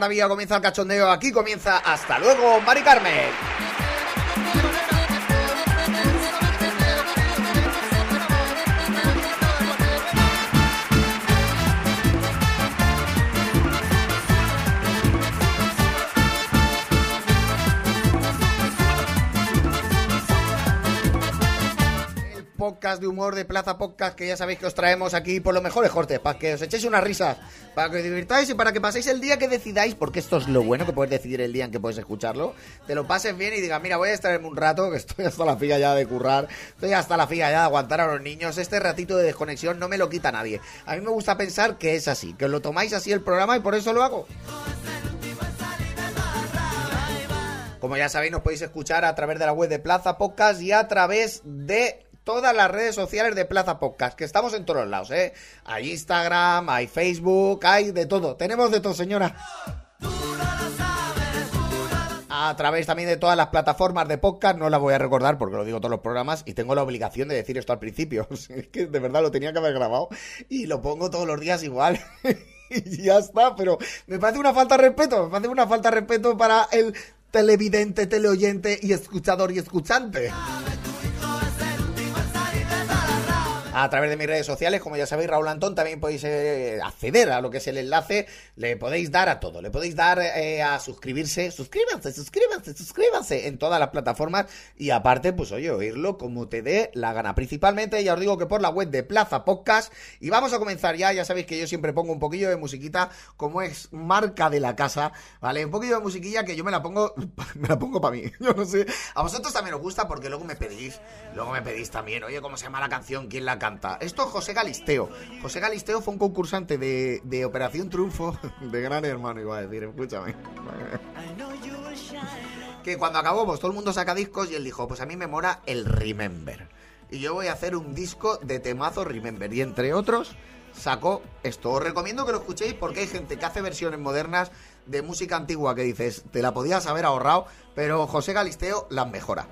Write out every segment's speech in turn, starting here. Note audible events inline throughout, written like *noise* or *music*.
Comienza la garabía, comienza el cachondeo. Aquí comienza. Hasta luego, Mari Carmen. Humor de Plaza Podcast que ya sabéis que os traemos aquí por los mejores cortes, para que os echéis unas risas, para que os divirtáis y para que paséis el día que decidáis, porque esto es lo bueno que puedes decidir el día en que puedes escucharlo, te lo pases bien y digas, mira, voy a estarme un rato, que estoy hasta la fila ya de currar, estoy hasta la fila ya de aguantar a los niños, este ratito de desconexión no me lo quita nadie. A mí me gusta pensar que es así, que os lo tomáis así el programa y por eso lo hago. Como ya sabéis, nos podéis escuchar a través de la web de Plaza Podcast y a través de todas las redes sociales de Plaza Podcast, que estamos en todos lados, ¿eh? Hay Instagram, hay Facebook, hay de todo. Tenemos de todo, señora. A través también de todas las plataformas de podcast, no las voy a recordar porque lo digo todos los programas y tengo la obligación de decir esto al principio. *laughs* Es que de verdad lo tenía que haber grabado y lo pongo todos los días igual. *laughs* y ya está, pero me parece una falta de respeto, me parece una falta de respeto para el televidente, teleoyente y escuchador y escuchante. A través de mis redes sociales, como ya sabéis, Raúl Antón, también podéis eh, acceder a lo que es el enlace, le podéis dar a todo, le podéis dar eh, a suscribirse, suscríbanse, suscríbanse, suscríbanse en todas las plataformas. Y aparte, pues oye, oírlo como te dé la gana. Principalmente, ya os digo que por la web de Plaza Podcast. Y vamos a comenzar ya, ya sabéis que yo siempre pongo un poquillo de musiquita como es marca de la casa, ¿vale? Un poquillo de musiquilla que yo me la pongo, *laughs* me la pongo para mí, *laughs* yo no sé, a vosotros también os gusta porque luego me pedís, luego me pedís también, oye, ¿cómo se llama la canción? ¿Quién la canta. Esto es José Galisteo. José Galisteo fue un concursante de, de Operación Triunfo, de Gran Hermano, iba a decir, escúchame. que cuando acabó, pues todo el mundo saca discos y él dijo, pues a mí me mora el Remember. Y yo voy a hacer un disco de temazo Remember. Y entre otros, sacó esto. Os recomiendo que lo escuchéis porque hay gente que hace versiones modernas de música antigua que dices, te la podías haber ahorrado, pero José Galisteo las mejora.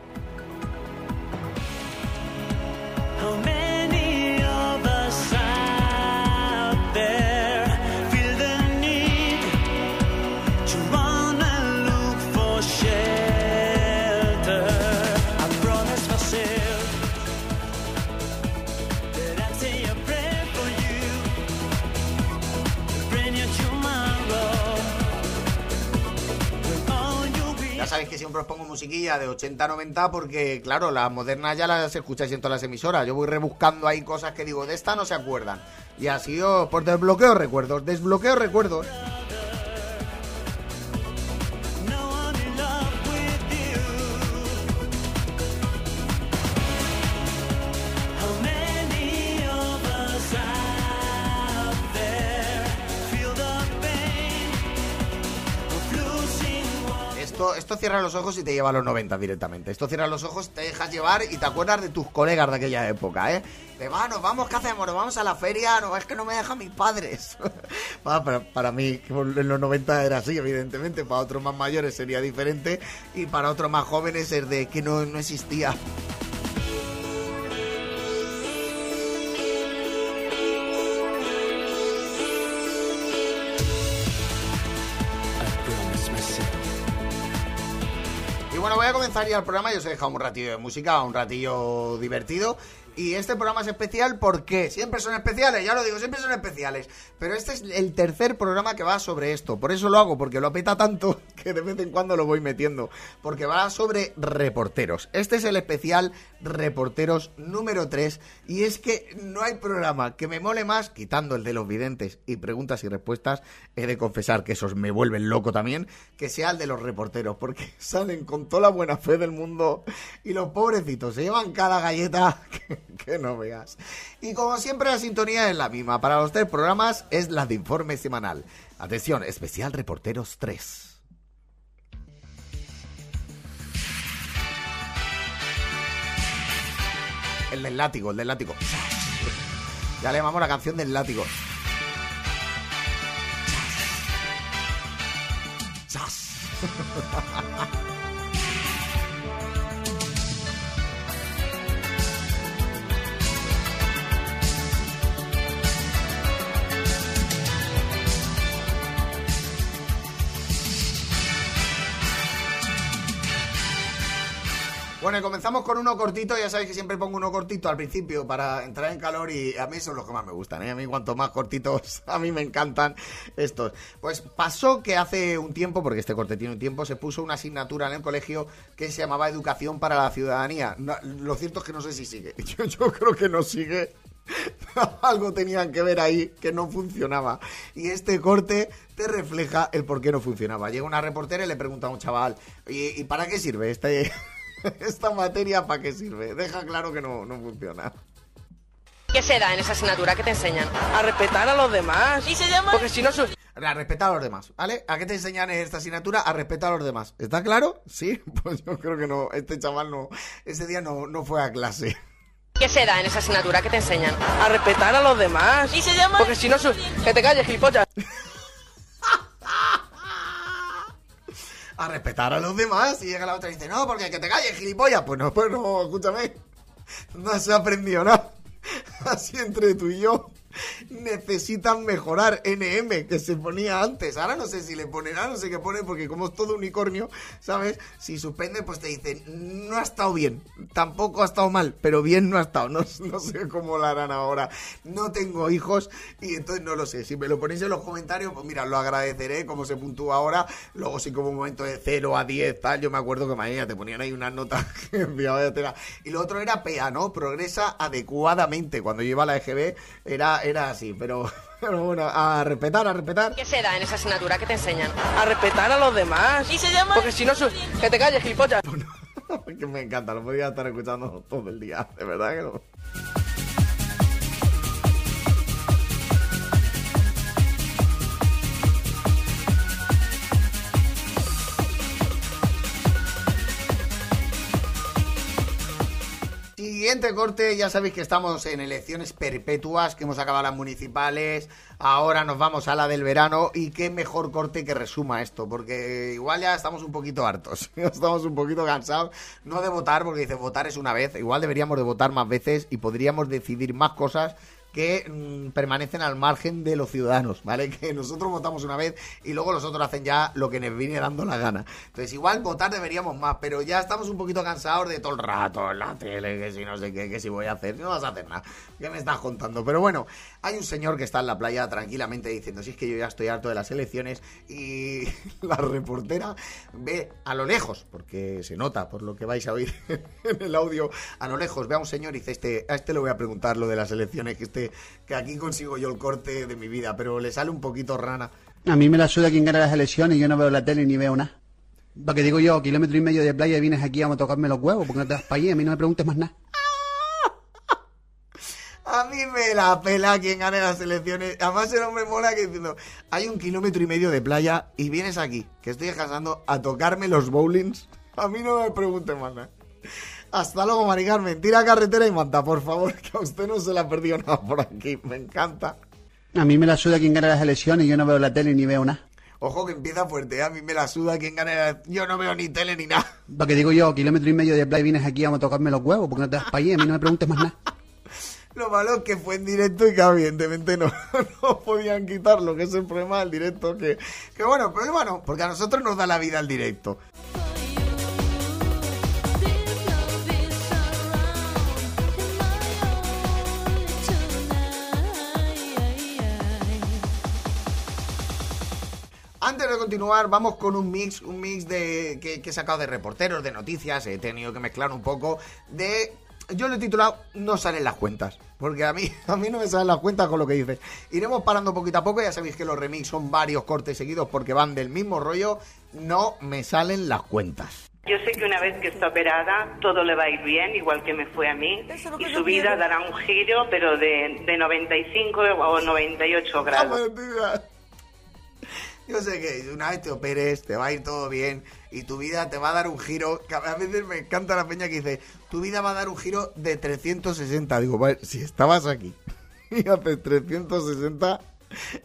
Sabéis que siempre os pongo musiquilla de 80-90 porque, claro, las modernas ya las escucháis en todas las emisoras. Yo voy rebuscando ahí cosas que digo, de esta no se acuerdan. Y así yo, por desbloqueo recuerdos, desbloqueo recuerdos. Cierra los ojos y te lleva a los 90 directamente. Esto cierra los ojos, te dejas llevar y te acuerdas de tus colegas de aquella época, ¿eh? De, va, nos vamos, ¿qué hacemos? Nos vamos a la feria, no, es que no me dejan mis padres. *laughs* para, para mí, en los 90 era así, evidentemente. Para otros más mayores sería diferente y para otros más jóvenes es de que no, no existía. Comenzar ya el programa. Yo os he dejado un ratillo de música, un ratillo divertido. Y este programa es especial porque siempre son especiales, ya lo digo, siempre son especiales. Pero este es el tercer programa que va sobre esto. Por eso lo hago, porque lo apeta tanto *laughs* que de vez en cuando lo voy metiendo. Porque va sobre reporteros. Este es el especial reporteros número 3. Y es que no hay programa que me mole más, quitando el de los videntes y preguntas y respuestas. He de confesar que esos me vuelven loco también, que sea el de los reporteros. Porque *laughs* salen con toda la buena fe del mundo y los pobrecitos se llevan cada galleta. *laughs* *laughs* no veas. Y como siempre la sintonía es la misma. Para los tres programas es la de informe semanal. Atención, especial Reporteros 3. El del látigo, el del látigo. *laughs* Ya le llamamos la canción del látigo. *laughs* Bueno, comenzamos con uno cortito. Ya sabéis que siempre pongo uno cortito al principio para entrar en calor y a mí son los que más me gustan. ¿eh? A mí cuanto más cortitos, *laughs* a mí me encantan estos. Pues pasó que hace un tiempo, porque este corte tiene un tiempo, se puso una asignatura en el colegio que se llamaba Educación para la Ciudadanía. lo cierto es que no sé si sigue. *laughs* yo creo que no sigue. *laughs* Algo tenían que ver ahí que no funcionaba. Y este corte te refleja el por qué no funcionaba. Llega una reportera y le pregunta a un chaval, ¿y, para qué sirve este, *laughs* esta materia? ¿Para qué sirve? Deja claro que no, no funciona. ¿Qué se da en esa asignatura? ¿Qué te enseñan? A respetar a los demás. ¿Y se llama? Porque si no... A respetar a los demás, ¿vale? ¿A qué te enseñan en esta asignatura? A respetar a los demás. ¿Está claro? Sí, *laughs* pues yo creo que no. Este chaval no, ese día no, no fue a clase. ¿Qué se da en esa asignatura? ¿Qué te enseñan? A respetar a los demás. ¿Y se llama? Porque si no, que te calles, gilipollas. *laughs* a respetar a los demás. Y llega la otra y dice, no, porque que te calles, gilipollas. Pues no, pues no, escúchame. No se ha aprendido nada. *laughs* Así entre tú y yo necesitan mejorar NM que se ponía antes. Ahora no sé si le ponen, no sé qué pone porque como es todo unicornio, ¿sabes? Si suspende pues te dicen, no ha estado bien, tampoco ha estado mal, pero bien no ha estado. No, *laughs* sé cómo lo harán ahora. No tengo hijos y entonces no lo sé. Si me lo ponéis en los comentarios, pues mira, lo agradeceré como se puntúa ahora. Luego sí como un momento de 0 a 10, tal. Yo me acuerdo que mañana te ponían ahí unas notas *laughs* y lo otro era PEA, ¿no? Progresa adecuadamente. Cuando yo iba a la EGB era era así, pero, *laughs* pero bueno, a respetar, a respetar. ¿Qué se da en esa asignatura? ¿Qué te enseñan? A respetar a los demás. ¿Y se llama? Porque si no, que te calles, gilipollas. *laughs* que me encanta, lo podría estar escuchando todo el día, de verdad que no. Siguiente corte, ya sabéis que estamos en elecciones perpetuas, que hemos acabado las municipales, ahora nos vamos a la del verano y qué mejor corte que resuma esto, porque igual ya estamos un poquito hartos, *laughs* estamos un poquito cansados, no de votar, porque dice votar es una vez, igual deberíamos de votar más veces y podríamos decidir más cosas que mm, permanecen al margen de los ciudadanos, ¿vale? *laughs* Que nosotros votamos una vez y luego los otros hacen ya lo que nos viene dando la gana. Entonces, igual votar deberíamos más, pero ya estamos un poquito cansados de todo el rato en la tele, que si no sé qué, que si voy a hacer, no vas a hacer nada. ¿Qué me estás contando? Pero bueno, hay un señor que está en la playa tranquilamente diciendo, si es que yo ya estoy harto de las elecciones y *laughs* la reportera ve a lo lejos, porque se nota por lo que vais a oír *laughs* en el audio, a lo lejos ve a un señor y dice, este, a este le voy a preguntar lo de las elecciones, que este que aquí consigo yo el corte de mi vida, pero le sale un poquito rana. A mí me la suda quien gana las elecciones yo no veo la tele ni veo nada. Porque digo yo, kilómetro y medio de playa y vienes aquí a tocarme los huevos, porque no te para allí, a mí no me preguntes más nada. *laughs* A mí me la pela quien gane las elecciones. Además el hombre mola que diciendo, hay un kilómetro y medio de playa y vienes aquí, que estoy descansando, a tocarme los bowlings. A mí no me preguntes más nada. Hasta luego, Mari Carmen. Tira carretera y manta, por favor, que a usted no se le ha perdido nada por aquí. Me encanta. A mí me la suda quien gana las elecciones y yo no veo la tele ni veo nada. Ojo que empieza fuerte, ¿eh? a mí me la suda quien gane la... Yo no veo ni tele ni nada. Porque digo yo, kilómetro y medio de playa vienes aquí a tocarme los huevos, porque no te das para allí, a mí no me preguntes más nada. *laughs* Lo malo es que fue en directo y que evidentemente no, *laughs* no podían quitarlo, que es el problema del directo, que, que bueno, pero bueno, porque a nosotros nos da la vida el directo. De continuar, vamos con un mix, un mix de que, he sacado de reporteros, de noticias, he tenido que mezclar un poco de yo lo he titulado No salen las cuentas. Porque a mí, *laughs* a mí no me salen las cuentas con lo que dices. Iremos parando poquito a poco. Ya sabéis que los remix son varios cortes seguidos porque van del mismo rollo. No me salen las cuentas. Yo sé que una vez que está operada todo le va a ir bien, igual que me fue a mí. Y su vida dará un giro, pero de, de 95 o 98 grados. Yo sé que una vez te operes, te va a ir todo bien y tu vida te va a dar un giro. A veces me encanta la peña que dice, tu vida va a dar un giro de 360. Digo, vale, si estabas aquí *laughs* y haces 360,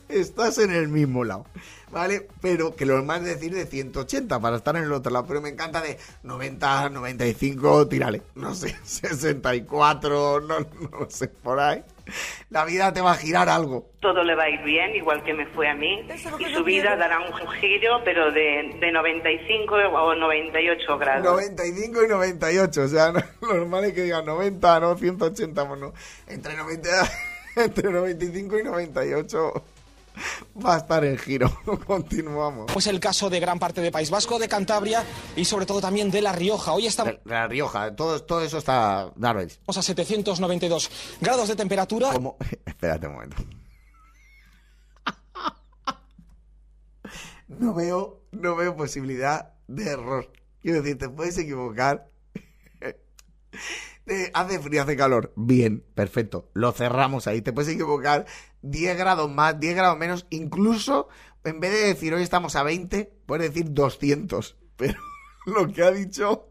estás en el mismo lado. ¿Vale? Pero que lo es decir de 180 para estar en el otro lado. Pero me encanta de 90, 95, tírale. No sé, *laughs* 64, no, no sé, por ahí. La vida te va a girar algo. Todo le va a ir bien, igual que me fue a mí. Y su vida dará un giro, pero de, de 95 o 98 grados. 95 y 98, o sea, no- *laughs* lo normal es que digan 90, no 180, pues no. Entre, 90, *laughs* entre 95 y 98 va a estar en giro. *laughs* Continuamos. Pues el caso de gran parte de País Vasco, de Cantabria y sobre todo también de La Rioja. Hoy estamos De La Rioja, todo, todo eso está... Darwin. a 792 grados de temperatura. ¿Cómo? *laughs* Espérate un momento. *laughs* No veo, no veo posibilidad de error. Quiero decir, te puedes equivocar. Hace frío, hace calor. Bien, perfecto. Lo cerramos ahí. Te puedes equivocar 10 grados más, 10 grados menos. Incluso, en vez de decir hoy estamos a 20, puedes decir 200. *laughs* Pero lo que ha dicho...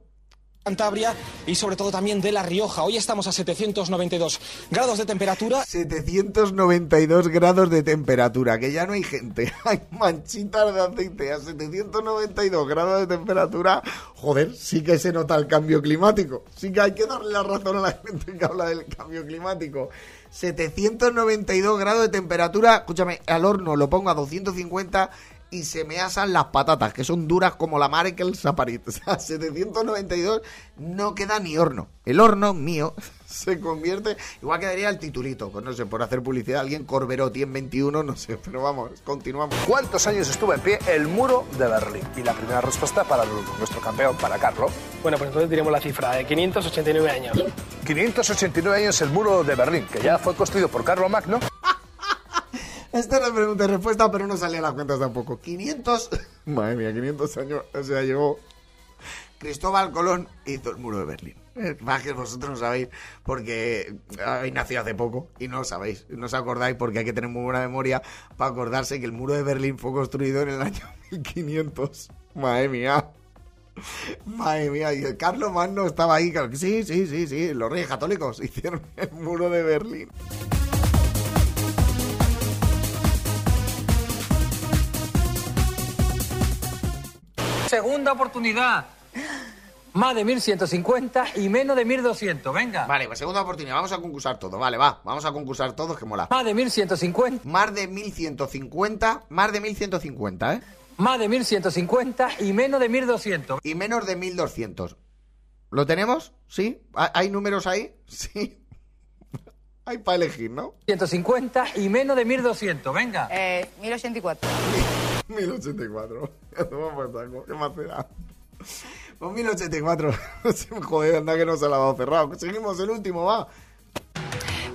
Cantabria y sobre todo también de La Rioja. Hoy estamos a 792 grados de temperatura. 792 grados de temperatura, que ya no hay gente, *laughs* hay manchitas de aceite a 792 grados de temperatura. Joder, sí que se nota el cambio climático. Sí que hay que darle la razón a la gente que habla del cambio climático. 792 grados de temperatura, escúchame, al horno lo pongo a 250 y se me asan las patatas, que son duras como la mar que el saparit. *laughs* O sea, 792 no queda ni horno. El horno mío *laughs* se convierte, igual quedaría el titulito, pues no sé, por hacer publicidad, alguien Corberotti en 21, no sé, pero vamos, continuamos. ¿Cuántos años estuvo en pie el muro de Berlín? Y la primera respuesta para nuestro campeón, para Carlos. Bueno, pues entonces diremos la cifra de 589 años. 589 años el muro de Berlín, que ya fue construido por Carlos Magno. Esta es la pregunta y respuesta, pero no salía las cuentas tampoco. 500, *laughs* madre mía, 500 años, o sea, llegó Cristóbal Colón e hizo el muro de Berlín. Más que vosotros no sabéis, porque habéis nacido hace poco y no lo sabéis, no os acordáis porque hay que tener muy buena memoria para acordarse que el muro de Berlín fue construido en el año *laughs* 1500. Madre mía. Madre mía, y Carlos Magno estaba ahí, sí, sí, sí, sí, los reyes católicos hicieron el muro de Berlín. Segunda oportunidad. Más de 1150 y menos de 1200. Venga. Vale, pues segunda oportunidad, vamos a concursar todo, vale, va, vamos a concursar todos, que mola. Más de 1150. Más de 1150, más de 1150, ¿eh? Más de 1150 y menos de 1200. Y menos de 1200. ¿Lo tenemos? ¿Sí? ¿Ha- ¿Hay números ahí? *laughs* Sí. Hay para elegir, ¿no? 150 y menos de 1200. Venga. Eh, 1084. 1084. *laughs* Ya toma por saco, ¿Qué más será? Pues *laughs* 1084. Joder, anda que no se la ha cerrado. Seguimos el último, va.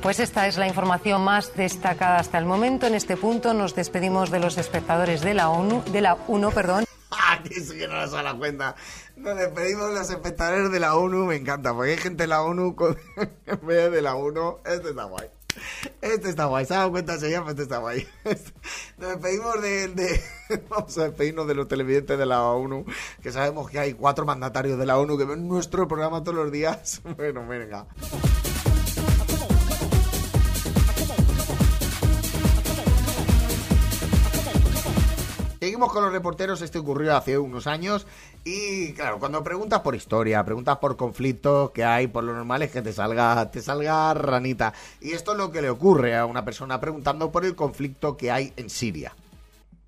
Pues esta es la información más destacada hasta el momento. En este punto nos despedimos de los espectadores de la ONU, de la UNO, perdón. *laughs* Aquí sí que no nos da la cuenta. Nos despedimos de los espectadores de la ONU, me encanta, porque hay gente de la ONU con... en vez de la UNO. Este está guay. Este está guay, se ha dado cuenta señor, pero este está guay. *laughs* Nos despedimos de, de- *laughs* Vamos a despedirnos de los televidentes de la ONU, que sabemos que hay cuatro mandatarios de la ONU que ven nuestro programa todos los días. *laughs* Bueno, venga. Seguimos con los reporteros, este ocurrió hace unos años y claro, cuando preguntas por historia, preguntas por conflictos que hay, por lo normal es que te salga, te salga ranita. Y esto es lo que le ocurre a una persona preguntando por el conflicto que hay en Siria.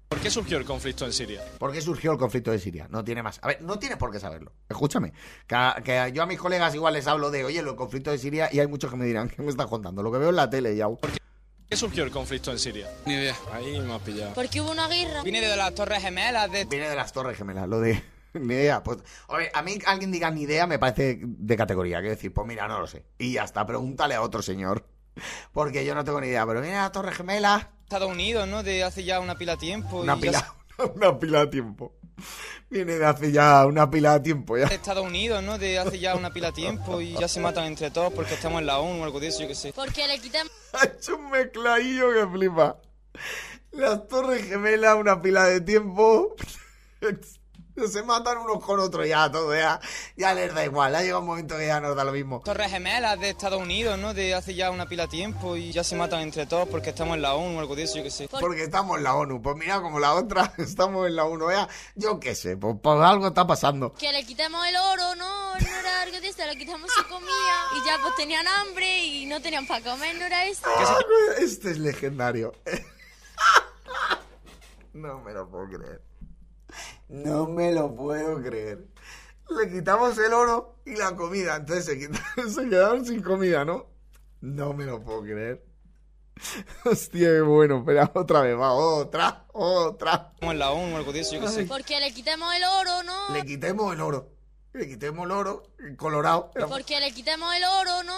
¿Por qué surgió el conflicto en Siria? ¿Por qué surgió el conflicto de Siria? No tiene más. A ver, no tienes por qué saberlo. Escúchame. Que, a- que yo a mis colegas igual les hablo de, oye, el conflicto de Siria y hay muchos que me dirán, *laughs* ¿qué me estás contando? Lo que veo en la tele ya. ¿Por qué surgió el conflicto en Siria? Ni idea. Ahí me has pillado. Porque hubo una guerra. Viene de las Torres Gemelas, de... Viene de las Torres Gemelas, lo de *laughs* ni idea. Pues, oye, a mí alguien diga ni idea me parece de categoría. Quiero decir, pues mira, no lo sé. Y ya está, pregúntale a otro señor. *laughs* Porque yo no tengo ni idea. Pero viene de las Torres Gemelas, Estados Unidos, ¿no? De hace ya una pila de tiempo. una y ya *laughs* pila, una pila de tiempo. *laughs* Viene de hace ya una pila de tiempo ya. se- Estados Unidos, ¿no? De hace ya una pila de tiempo y ya se matan entre todos porque estamos en la ONU o algo de eso, yo qué sé. Porque le quitan *laughs* Ha hecho un mezcladillo que flipa. Las Torres Gemelas, una pila de tiempo. *laughs* *laughs* Se matan unos con otros ya, todo ya. Ya les da igual. Ha llegado un momento que ya nos da lo mismo. Torres gemelas de Estados Unidos, ¿no? De hace ya una pila de tiempo y ya se matan entre todos porque estamos en la ONU o algo de eso, yo qué sé. Porque estamos en la ONU. Pues mira, como la otra, *laughs* estamos en la ONU. Ya, yo qué sé, pues, pues algo está pasando. Que le quitamos el oro, ¿no? No era algo de eso, le quitamos su comida y ya pues tenían hambre y no tenían para comer, ¿no era eso? Este es legendario. *laughs* No me lo puedo creer. No me lo puedo creer. Le quitamos el oro y la comida. Entonces se, quitaron- *laughs* se quedaron sin comida, ¿no? No me lo puedo creer. *laughs* Hostia, qué bueno. Espera, otra vez, va, otra, otra. En la ONU o algo de eso, yo qué sé. Porque le quitamos el oro, ¿no? Le quitemos el oro. Le quitemos el oro, el colorado. Porque le quitamos el oro, ¿no?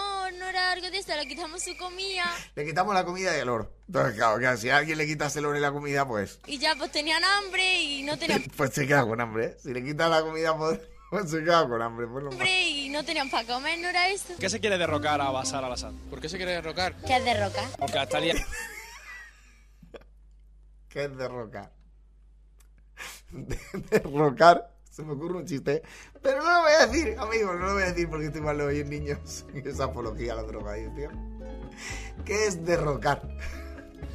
Le quitamos su comida Le quitamos la comida y el oro. Entonces, claro, que si a alguien le quitas el oro y la comida, pues, y ya pues tenían hambre y no tenían *laughs* pues se queda con hambre. ¿eh? Si le quitas la comida, pues, *laughs* pues se queda con hambre. Pues, no hambre y no tenían para comer, ¿no era eso? ¿Qué se quiere derrocar a Bashar al-Assad? ¿Por qué se quiere derrocar? ¿Qué es de roca? Porque hasta el día... *laughs* ¿Qué es derrocar? De- derrocar. Se me ocurre un chiste. Pero no lo voy a decir, amigos, no lo voy a decir porque estoy mal de oír niños. *laughs* Esa apología a la drogadicción. ¿Qué es derrocar?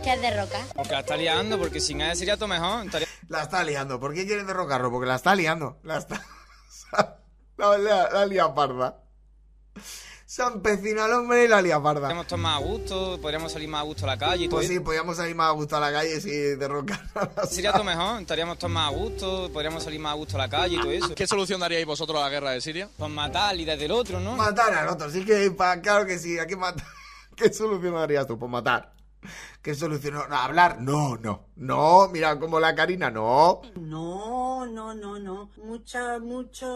¿Qué es de roca? Porque la está liando, porque sin él sería todo mejor. Estaría... La está liando. ¿Por qué quieren derrocarlo? Porque la está liando. La está. *laughs* La, la, la lía parda. Se empecina al hombre y la lía parda. Podríamos estar más a gusto, podríamos salir más a gusto a la calle y todo Pues sí, eso. podíamos salir más a gusto a la calle si derrocar a la *laughs* Sería todo mejor, estaríamos todos más a gusto, podríamos salir más a gusto a la calle y todo eso. ¿Qué solución daríais vosotros a la guerra de Siria? Pues matar y desde el otro, ¿no? Matar al otro, sí que, pa- claro que sí, hay que matar. *laughs* ¿Qué solución darías tú? Pues matar. ¿Qué solución? No, no, hablar, no, no, no, mira como la Karina, no. No, no, no, no. Mucha, mucha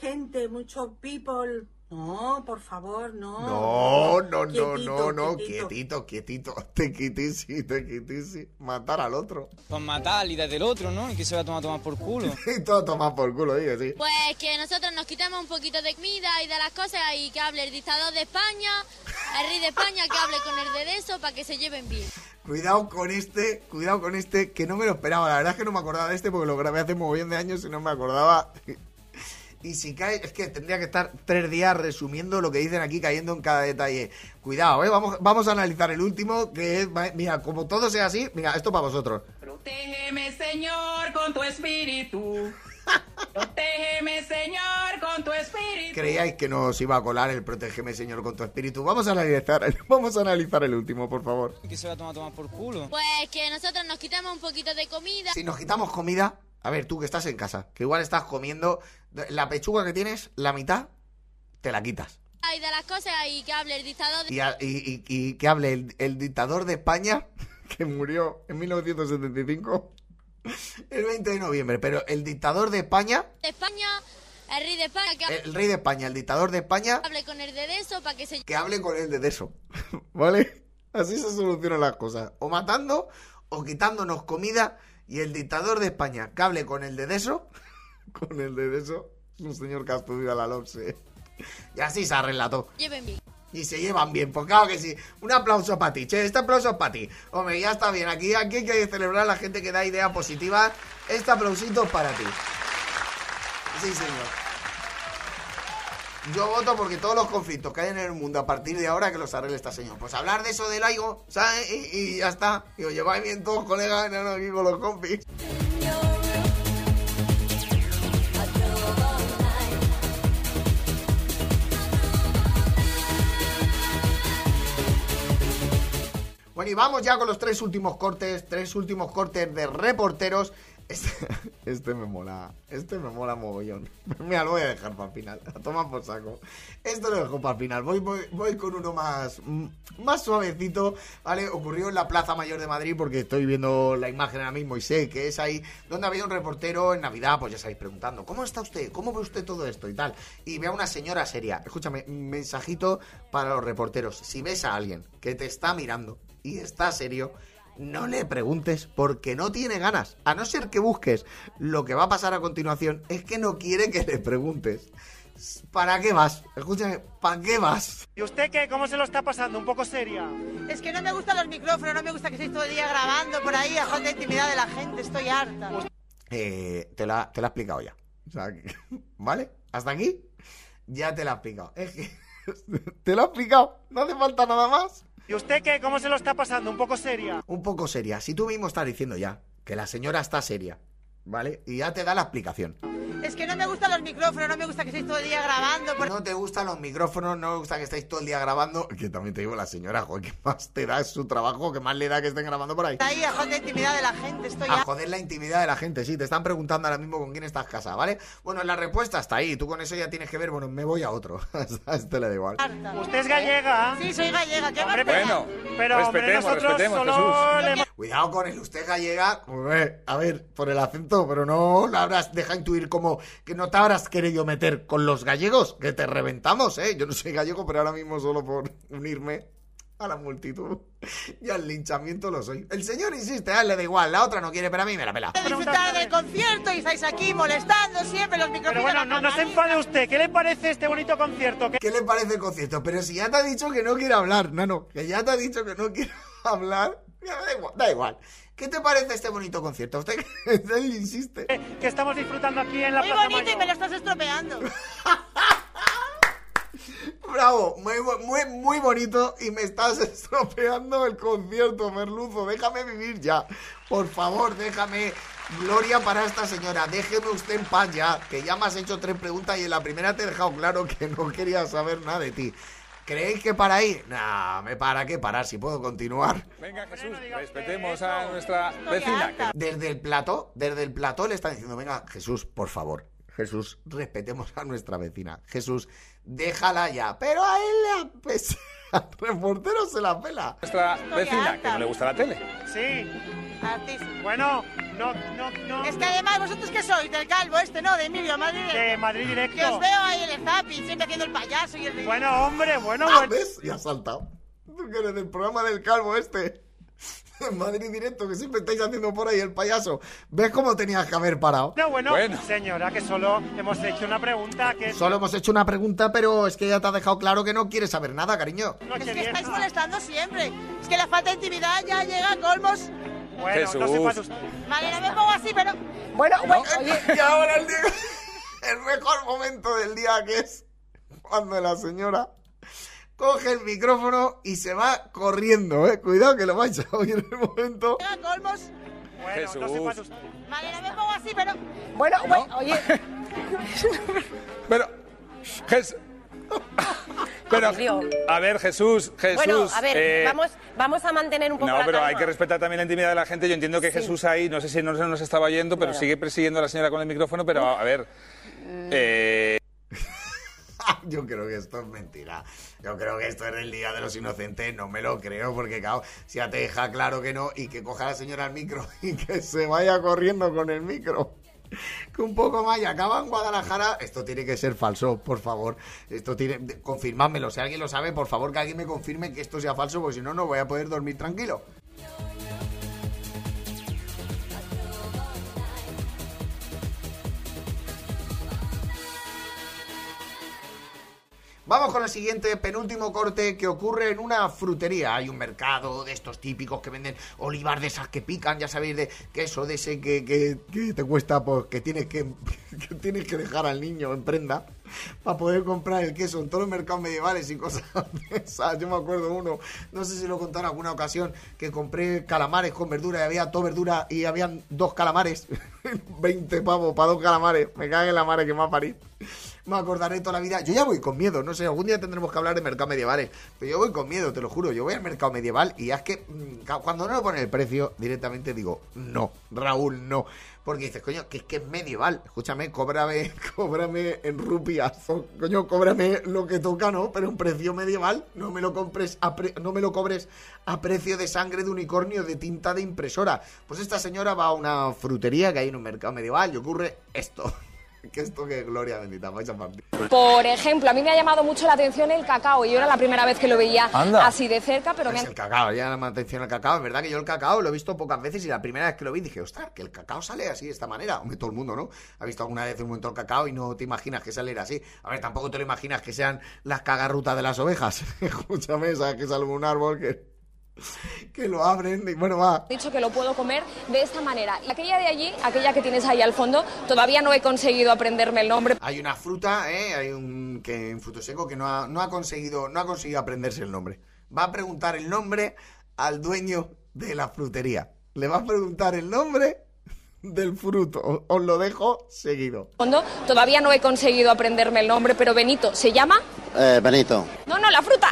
gente, mucho people. No, por favor, no. No, no, no, no, no, quietito. quietito, quietito, te quitisi, te quitisi, matar al otro. Pues matar y desde el otro, ¿no? Y que se va a tomar, tomar por culo. *laughs* Y todo tomar por culo, digo, sí. Pues que nosotros nos quitemos un poquito de comida y de las cosas y que hable el dictador de España, el rey de España, que hable con el de eso para que se lleven bien. Cuidado con este, cuidado con este, que no me lo esperaba. La verdad es que no me acordaba de este porque lo grabé hace muy bien de años y no me acordaba. Y si cae, es que tendría que estar tres días resumiendo lo que dicen aquí, cayendo en cada detalle. Cuidado, ¿eh? Vamos, vamos a analizar el último, que es, mira, como todo sea así, mira, esto para vosotros. Protégeme, Señor, con tu espíritu. Protégeme, Señor, con tu espíritu. Creíais que nos iba a colar el protégeme, Señor, con tu espíritu. Vamos a analizar, *laughs* vamos a analizar el último, por favor. Y que se va a tomar, tomar por culo. Pues que nosotros nos quitemos un poquito de comida. Si nos quitamos comida, a ver, tú que estás en casa, que igual estás comiendo la pechuga que tienes, la mitad, te la quitas. Y de las cosas y que hable el dictador de Y, a- y- y- y que hable el, el dictador de España, *laughs* que murió en 1975, el 20 de noviembre. Pero el dictador de España, España, el rey de España, que el rey de España, el dictador de España, hable con el de eso para que se que hable con él de eso. *laughs* ¿Vale? Así se solucionan las cosas. O matando o quitándonos comida. Y el dictador de España, que hable con el de eso. *laughs* Con el de eso. Es un señor que ha estudiado la LOPSE. Y así se arregla todo. lleven bien. Y se llevan bien, pues claro que sí. Un aplauso para ti, che, este aplauso es para ti. Hombre, ya está bien. Aquí, aquí hay que celebrar a la gente que da ideas positivas. Este aplausito es para ti. Sí, señor. Yo voto porque todos los conflictos que hay en el mundo a partir de ahora que los arregle esta señor. Pues hablar de eso del aigo, ¿sabes? Y, y ya está. Y os lleváis bien todos, colegas, no, no, aquí con los compis. Bueno, y vamos ya con los tres últimos cortes, tres últimos cortes de reporteros. Este, *laughs* este me mola, este me mola mogollón. *laughs* Mira, lo voy a dejar para el final, a tomar por saco. Esto lo dejo para el final, voy, con uno más, más suavecito, ¿vale? Ocurrió en la Plaza Mayor de Madrid porque estoy viendo la imagen ahora mismo y sé que es ahí donde había un reportero en Navidad, pues ya estáis preguntando, ¿cómo está usted? ¿Cómo ve usted todo esto y tal? Y ve a una señora seria. Escúchame, mensajito para los reporteros. Si ves a alguien que te está mirando y está serio, no le preguntes porque no tiene ganas. A no ser que busques lo que va a pasar a continuación, es que no quiere que le preguntes. ¿Para qué vas? Escúchame, ¿para qué vas? ¿Y usted qué? ¿Cómo se lo está pasando? ¿Un poco seria? Es que no me gustan los micrófonos, no me gusta que estéis todo el día grabando por ahí, a la intimidad de la gente, estoy harta. Eh, te, la, te la he explicado ya. O sea, *laughs* ¿vale? ¿Hasta aquí? Ya te la he explicado. Es que *laughs* te lo he explicado. No hace falta nada más. ¿Y usted qué? ¿Cómo se lo está pasando? ¿Un poco seria? Un poco seria. Si tú mismo estás diciendo ya que la señora está seria, ¿vale? Y ya te da la explicación. Es que no me gustan los micrófonos, no me gusta que estéis todo el día grabando. por- No te gustan los micrófonos, no me gusta que estéis todo el día grabando. *laughs* Que también te digo, la señora, joder, ¿qué más te da? Es su trabajo, ¿qué más le da que estén grabando por ahí? Ahí a joder la intimidad de la gente, estoy A ya... joder la intimidad de la gente, sí, te están preguntando ahora mismo con quién estás casada, ¿vale? Bueno, la respuesta está ahí, tú con eso ya tienes que ver, bueno, me voy a otro. *laughs* a este le da igual. ¿Usted es gallega? Sí, soy gallega, ¿qué Hombre, me pero- hombre, respetemos, le hemos- Cuidado con el usted gallega, hombre, a ver, por el acento, pero no la habrás deja intuir como que no te habrás querido meter con los gallegos, que te reventamos, ¿eh? Yo no soy gallego, pero ahora mismo solo por unirme a la multitud *laughs* y al linchamiento lo soy. El señor insiste, a él le da igual, la otra no quiere, pero a mí me la pela. Disfrutar del concierto y estáis aquí molestando siempre los micrófonos. Pero bueno, no, no se enfade usted. ¿Qué le parece este bonito concierto? ¿Qué- ¿Qué le parece el concierto? Pero si ya te ha dicho que no quiere hablar, Nano, que ya te ha dicho que no quiere *laughs* hablar, ya da igual, da igual. ¿Qué te parece este bonito concierto? Usted *laughs* él insiste. que estamos disfrutando aquí en la Muy Plaza bonito y Mayor? me lo estás estropeando. Bravo, muy, muy, muy bonito y me estás *laughs* estropeando el concierto, Merluzo. Déjame vivir ya. Por favor, déjame. Gloria para esta señora. Déjeme usted en paz ya, que ya me has hecho tres preguntas y en la primera te he dejado claro que no quería saber nada de ti. ¿Creéis que para ahí? Nah, me para qué parar si puedo continuar. Venga, Jesús, respetemos a nuestra vecina. que- Desde el plató, desde el plató le están diciendo, venga, Jesús, por favor, Jesús, respetemos a nuestra vecina. Jesús, déjala ya. Pero a él le apesa. *laughs* Al reportero se la pela. Nuestra vecina, que no le gusta la tele. Sí. Artista. Bueno, no, no, no. Es que además, ¿vosotros qué sois? Del calvo este, ¿no? De Emilio Madrid. De Madrid Que os Directo. veo ahí en el zapi, siempre haciendo el payaso y el... Bueno, hombre, bueno, Ah, bueno. ¿Ves? Y ha saltado. Tú que eres del programa del calvo este. *laughs* Madrid directo, que siempre estáis haciendo por ahí el payaso. ¿Ves cómo tenías que haber parado? No, bueno, Bueno. señora, que solo hemos hecho una pregunta que Solo hemos hecho una pregunta, pero es que ya te ha dejado claro que no quieres saber nada, cariño. no Es que estáis molestando siempre. Es que la falta de intimidad ya llega a colmos. Bueno, no se enfade usted. Vale, no me pongo así, pero... Bueno, bueno, oye... *laughs* Y ahora el, día- *laughs* el mejor momento del día que es cuando la señora coge el micrófono y se va corriendo, eh. Cuidado que lo vais a oír en el momento. A colmos. Bueno, no se Jesús. enfade usted. Vale, no me pongo así, pero... Bueno, bueno, oye... *laughs* Pero, Jes- *laughs* Pero, a ver, Jesús, Jesús. Bueno, a ver, eh, vamos, vamos a mantener un poco No, la pero hay que respetar también la intimidad de la gente. Yo entiendo que Sí. Jesús ahí, no sé si no se nos estaba yendo, pero sigue persiguiendo a la señora con el micrófono. Pero, a ver, eh, *laughs* Yo creo que esto es mentira. Yo creo que esto es el Día de los Inocentes. No me lo creo, porque, claro, si ya te deja claro que no y que coja la señora el micro *laughs* y que se vaya corriendo con el micro. Que un poco más y acaba en Guadalajara. Esto tiene que ser falso, por favor. Esto tiene. Confirmádmelo. Si alguien lo sabe, por favor, que alguien me confirme que esto sea falso, porque si no, no voy a poder dormir tranquilo. Vamos con el siguiente, penúltimo corte que ocurre en una frutería. Hay un mercado de estos típicos que venden olivas de esas que pican, ya sabéis, de queso de ese que, que- que te cuesta, pues que tienes que, *laughs* que tienes que dejar al niño en prenda para poder comprar el queso en todos los mercados medievales y cosas *laughs* de esas. Yo me acuerdo uno, no sé si lo conté en alguna ocasión, que compré calamares con verdura y había todo verdura y habían dos calamares. *laughs* 20 pavos para dos calamares. Me cague en la madre que a parir. Me acordaré toda la vida. Yo ya voy con miedo, no sé, algún día tendremos que hablar de mercados medievales. Pero yo voy con miedo, te lo juro. Yo voy al mercado medieval y es que mm, cuando no me ponen el precio, directamente digo, no, Raúl, no. Porque dices, coño, que es que es medieval. Escúchame, cóbrame, *laughs* cóbrame en rupias. Coño, cóbrame lo que toca, ¿no? Pero un precio medieval, no me lo compres a pre- no me lo cobres a precio de sangre de unicornio de tinta de impresora. Pues esta señora va a una frutería que hay en un mercado medieval y ocurre esto. Que esto que gloria bendita, vais a partir. Por ejemplo, a mí me ha llamado mucho la atención el cacao. Yo era la primera vez que lo veía Anda. así de cerca, pero me Es han... el cacao, ya llama atención el cacao. Es verdad que yo el cacao lo he visto pocas veces y la primera vez que lo vi dije, ostras, que el cacao sale así de esta manera. Hombre, todo el mundo, ¿no? Ha visto alguna vez un montón de cacao y no te imaginas que saliera así. A ver, tampoco te lo imaginas que sean las cagarrutas de las ovejas. *laughs* Escúchame, sabes que sale un árbol que *laughs* que lo abren y bueno, va. He dicho que lo puedo comer de esta manera. Y aquella de allí, aquella que tienes ahí al fondo, todavía no he conseguido aprenderme el nombre. Hay una fruta, ¿eh? Hay un que en fruto seco que no ha, no ha conseguido no ha conseguido aprenderse el nombre. Va a preguntar el nombre al dueño de la frutería. Le va a preguntar el nombre del fruto. Os lo dejo seguido. Fondo, todavía no he conseguido aprenderme el nombre, pero Benito, ¿se llama? Eh, Benito. No, no, la fruta.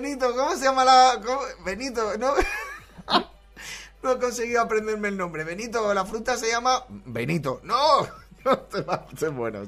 Benito, ¿cómo se llama la Benito? No *laughs* No he conseguido aprenderme el nombre. Benito, la fruta se llama Benito. No, *laughs* no es bueno.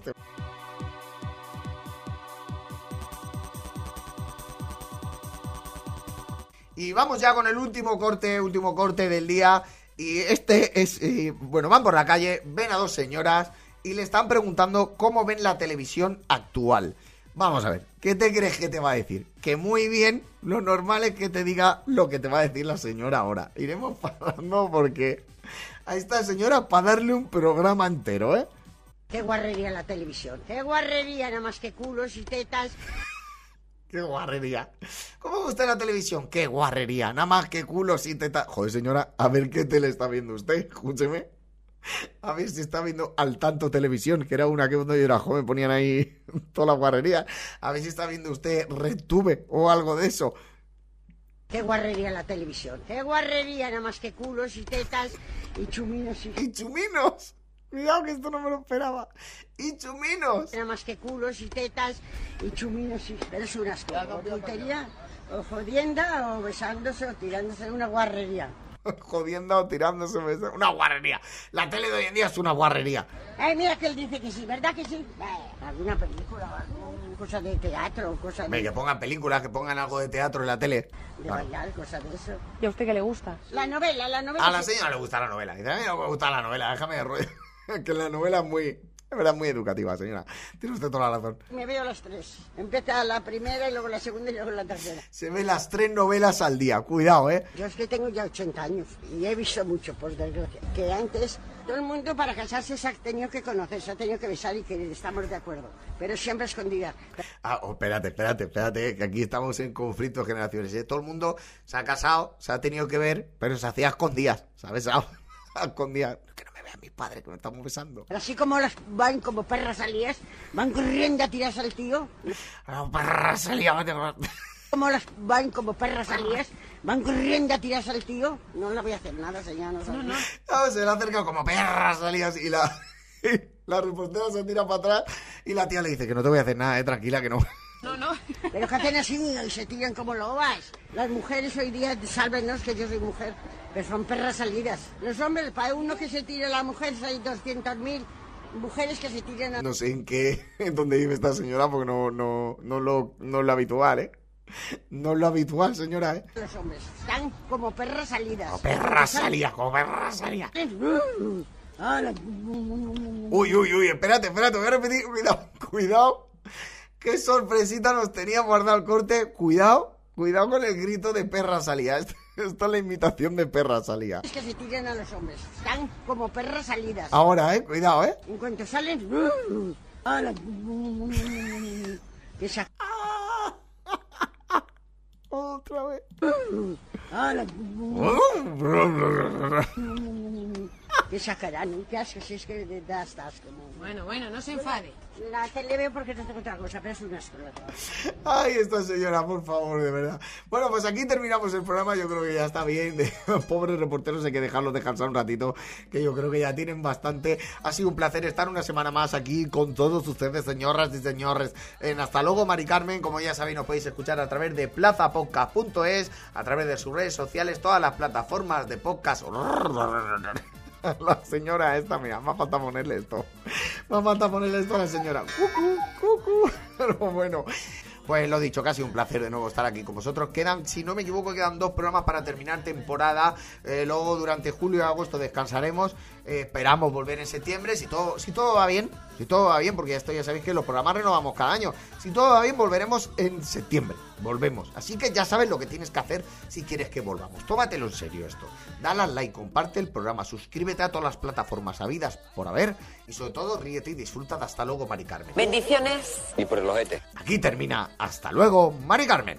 Y vamos ya con el último corte, último corte del día. Y este es, eh, bueno, van por la calle, ven a dos señoras y le están preguntando cómo ven la televisión actual. Vamos a ver, ¿qué te crees que te va a decir? Que muy bien, lo normal es que te diga lo que te va a decir la señora ahora. Iremos *laughs* parando porque a esta señora para darle un programa entero, ¿eh? Qué guarrería la televisión. Qué guarrería, nada más que culos y tetas. *laughs* ¡Qué guarrería! ¿Cómo usted la televisión? ¡Qué guarrería! Nada más que culos y tetas. Joder, señora, a ver qué tele está viendo usted. Escúcheme. *laughs* A ver si está viendo al tanto televisión, que era una que cuando yo era joven ponían ahí *laughs* toda la guarrería. A ver si está viendo usted RedTube o algo de eso. Qué guarrería la televisión. Qué guarrería, nada más que culos y tetas y chuminos y... ¡Y chuminos! Cuidado que esto no me lo esperaba. ¡Y chuminos! Nada más que culos y tetas y chuminos y... Pero es una asco. O puntería, o jodienda, o besándose, o tirándose en una guarrería. *laughs* Jodiendo o tirándose. Una guarrería. La tele de hoy en día es una guarrería. Ay, mira que él dice que sí, ¿verdad que sí? Eh, alguna película, alguna cosa de teatro, cosa Hombre, de, que pongan películas, que pongan algo de teatro en la tele. de bailar, cosa de eso. ¿Y a usted qué le gusta? La novela, la novela. A la que- señora le gusta la novela. Dice, a mí no me gusta la novela, déjame de rollo. *laughs* que la novela es muy, *laughs* es verdad, muy educativa, señora. Tiene usted toda la razón. Me veo las tres. Empieza la primera y luego la segunda y luego la tercera. Se ve las tres novelas al día, cuidado, ¿eh? Yo es que tengo ya 80 años y he visto mucho, por desgracia. Que antes todo el mundo para casarse se ha tenido que conocer, se ha tenido que besar y que estamos de acuerdo. Pero siempre escondida. Ah, oh, espérate, espérate, espérate, eh, que aquí estamos en conflictos de generaciones. ¿eh? Todo el mundo se ha casado, se ha tenido que ver, pero se hacía escondidas, se ha besado a no mis padres, que me estamos besando. Pero así como las van como perras salías, van corriendo a tirarse al tío. Ah, perra, salía, vete, Como las van como perras salías, van corriendo a tirarse al tío. No le voy a hacer nada, señor. No, no, Ah, Se le acerca como perra, salías y la, *laughs* la reportera se tira para atrás y la tía le dice que no te voy a hacer nada, eh, tranquila, que no. No, no. Pero que hacen así y se tiran como lobas. Las mujeres hoy día, sálvenos que yo soy mujer, pero son perras salidas. Los hombres, para uno que se tire a la mujer, hay 200.000 mujeres que se tiran a... No sé en qué, *laughs* en dónde vive esta señora, porque no, no, no, lo, no es lo habitual, ¿eh? No es lo habitual, señora, ¿eh? Los hombres están como perras salidas. Como perra salía, como perra salía. Ah, la- Uy, uy, uy, espérate, espérate, voy a repetir, cuidado, cuidado. Qué sorpresita nos tenía guardado el corte. Cuidado, cuidado con el grito de perra. *laughs* Esto, esto es la imitación de perra salía. Es que se tiran a los hombres. Están como perras salidas. Ahora, eh, cuidado, eh. En cuanto salen... *laughs* ah, la- que sa- *laughs* Otra vez. *laughs* que sacarán? ¿Qué asco? Si es que de- da hasta asco. ¿no? Bueno, bueno, no se enfade. La tele veo porque no tengo otra cosa, pero es un asco. Ay, esta señora, por favor, de verdad. Bueno, pues aquí terminamos el programa. Yo creo que ya está bien. De, *laughs* pobres reporteros, hay que dejarlos descansar un ratito. Que yo creo que ya tienen bastante. Ha sido un placer estar una semana más aquí con todos ustedes, señoras y señores. En Hasta luego, Mari Carmen. Como ya sabéis, nos podéis escuchar a través de plazapodcast.es, a través de sus redes sociales, todas las plataformas de podcast. *laughs* *laughs* La señora esta, mira, me ha faltado ponerle esto. Me ha faltado ponerle esto a la señora. Cucu, cucu. *laughs* Pero bueno, pues lo dicho, casi un placer de nuevo estar aquí con vosotros. Quedan, si no me equivoco, quedan dos programas para terminar temporada. Eh, luego durante julio y agosto descansaremos. Eh, esperamos volver en septiembre. Si todo, si todo va bien, Si todo va bien, porque esto ya sabéis que los programas renovamos cada año. Si todo va bien, volveremos en septiembre. Volvemos. Así que ya sabes lo que tienes que hacer si quieres que volvamos. Tómatelo en serio esto. Dale al like, comparte el programa, suscríbete a todas las plataformas habidas por haber y sobre todo ríete y disfruta de hasta luego, Mari Carmen. Bendiciones. Y por el ojete. Aquí termina. Hasta luego, Mari Carmen.